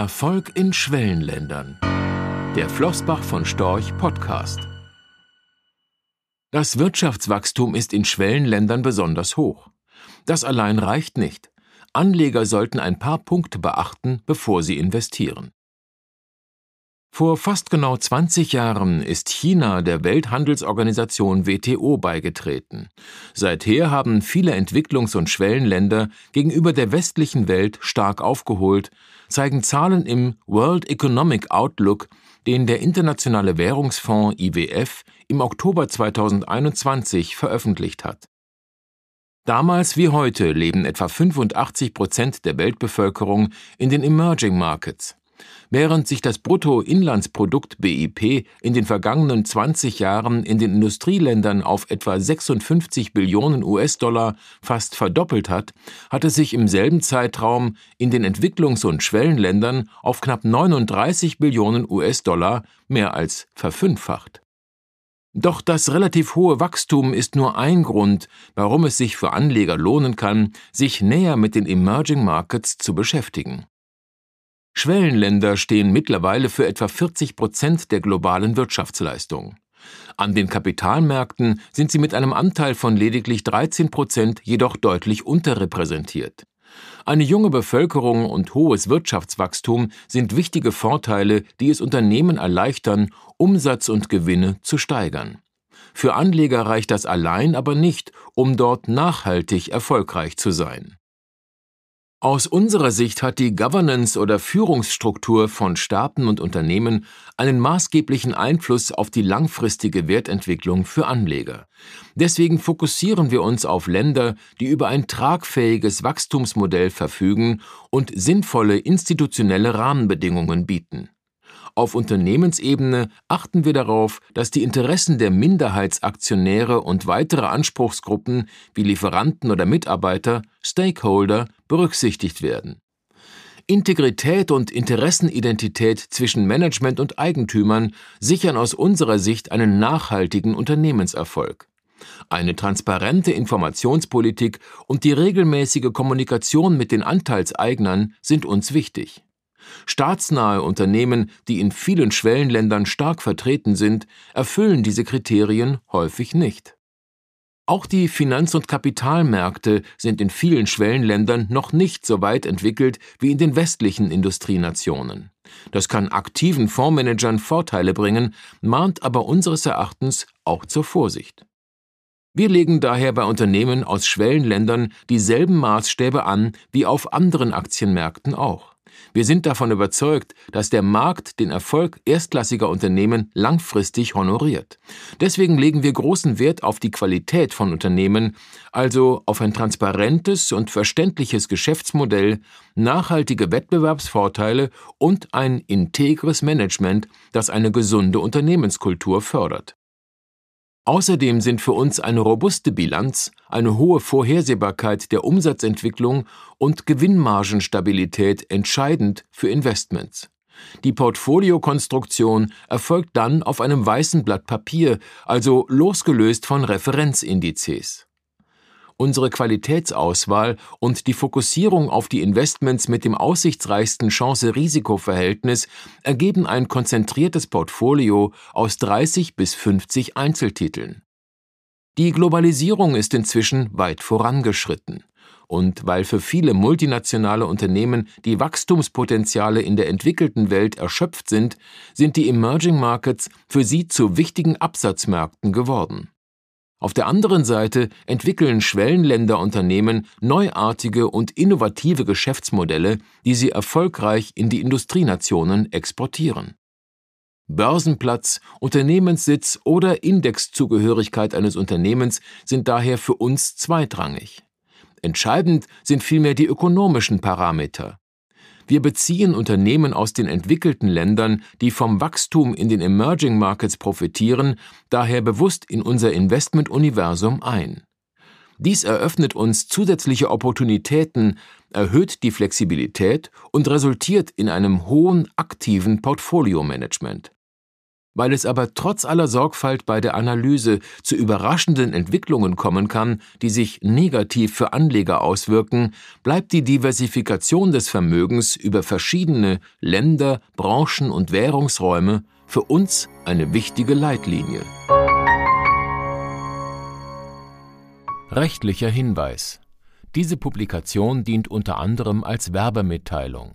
Erfolg in Schwellenländern. Der Flossbach von Storch Podcast. Das Wirtschaftswachstum ist in Schwellenländern besonders hoch. Das allein reicht nicht. Anleger sollten ein paar Punkte beachten, bevor sie investieren. Vor fast genau 20 Jahren ist China der Welthandelsorganisation WTO beigetreten. Seither haben viele Entwicklungs- und Schwellenländer gegenüber der westlichen Welt stark aufgeholt, zeigen Zahlen im World Economic Outlook, den der Internationale Währungsfonds IWF im Oktober 2021 veröffentlicht hat. Damals wie heute leben etwa 85 Prozent der Weltbevölkerung in den Emerging Markets. Während sich das Bruttoinlandsprodukt BIP in den vergangenen 20 Jahren in den Industrieländern auf etwa 56 Billionen US-Dollar fast verdoppelt hat, hat es sich im selben Zeitraum in den Entwicklungs- und Schwellenländern auf knapp 39 Billionen US-Dollar mehr als verfünffacht. Doch das relativ hohe Wachstum ist nur ein Grund, warum es sich für Anleger lohnen kann, sich näher mit den Emerging Markets zu beschäftigen. Schwellenländer stehen mittlerweile für etwa 40 Prozent der globalen Wirtschaftsleistung. An den Kapitalmärkten sind sie mit einem Anteil von lediglich 13 Prozent jedoch deutlich unterrepräsentiert. Eine junge Bevölkerung und hohes Wirtschaftswachstum sind wichtige Vorteile, die es Unternehmen erleichtern, Umsatz und Gewinne zu steigern. Für Anleger reicht das allein aber nicht, um dort nachhaltig erfolgreich zu sein. Aus unserer Sicht hat die Governance oder Führungsstruktur von Staaten und Unternehmen einen maßgeblichen Einfluss auf die langfristige Wertentwicklung für Anleger. Deswegen fokussieren wir uns auf Länder, die über ein tragfähiges Wachstumsmodell verfügen und sinnvolle institutionelle Rahmenbedingungen bieten. Auf Unternehmensebene achten wir darauf, dass die Interessen der Minderheitsaktionäre und weitere Anspruchsgruppen wie Lieferanten oder Mitarbeiter, Stakeholder, berücksichtigt werden. Integrität und Interessenidentität zwischen Management und Eigentümern sichern aus unserer Sicht einen nachhaltigen Unternehmenserfolg. Eine transparente Informationspolitik und die regelmäßige Kommunikation mit den Anteilseignern sind uns wichtig. Staatsnahe Unternehmen, die in vielen Schwellenländern stark vertreten sind, erfüllen diese Kriterien häufig nicht. Auch die Finanz- und Kapitalmärkte sind in vielen Schwellenländern noch nicht so weit entwickelt wie in den westlichen Industrienationen. Das kann aktiven Fondsmanagern Vorteile bringen, mahnt aber unseres Erachtens auch zur Vorsicht. Wir legen daher bei Unternehmen aus Schwellenländern dieselben Maßstäbe an wie auf anderen Aktienmärkten auch. Wir sind davon überzeugt, dass der Markt den Erfolg erstklassiger Unternehmen langfristig honoriert. Deswegen legen wir großen Wert auf die Qualität von Unternehmen, also auf ein transparentes und verständliches Geschäftsmodell, nachhaltige Wettbewerbsvorteile und ein integres Management, das eine gesunde Unternehmenskultur fördert. Außerdem sind für uns eine robuste Bilanz, eine hohe Vorhersehbarkeit der Umsatzentwicklung und Gewinnmargenstabilität entscheidend für Investments. Die Portfoliokonstruktion erfolgt dann auf einem weißen Blatt Papier, also losgelöst von Referenzindizes. Unsere Qualitätsauswahl und die Fokussierung auf die Investments mit dem aussichtsreichsten Chance-Risiko-Verhältnis ergeben ein konzentriertes Portfolio aus 30 bis 50 Einzeltiteln. Die Globalisierung ist inzwischen weit vorangeschritten. Und weil für viele multinationale Unternehmen die Wachstumspotenziale in der entwickelten Welt erschöpft sind, sind die Emerging Markets für sie zu wichtigen Absatzmärkten geworden. Auf der anderen Seite entwickeln Schwellenländerunternehmen neuartige und innovative Geschäftsmodelle, die sie erfolgreich in die Industrienationen exportieren. Börsenplatz, Unternehmenssitz oder Indexzugehörigkeit eines Unternehmens sind daher für uns zweitrangig. Entscheidend sind vielmehr die ökonomischen Parameter. Wir beziehen Unternehmen aus den entwickelten Ländern, die vom Wachstum in den Emerging Markets profitieren, daher bewusst in unser Investmentuniversum ein. Dies eröffnet uns zusätzliche Opportunitäten, erhöht die Flexibilität und resultiert in einem hohen aktiven Portfolio-Management. Weil es aber trotz aller Sorgfalt bei der Analyse zu überraschenden Entwicklungen kommen kann, die sich negativ für Anleger auswirken, bleibt die Diversifikation des Vermögens über verschiedene Länder, Branchen und Währungsräume für uns eine wichtige Leitlinie. Rechtlicher Hinweis diese Publikation dient unter anderem als Werbemitteilung.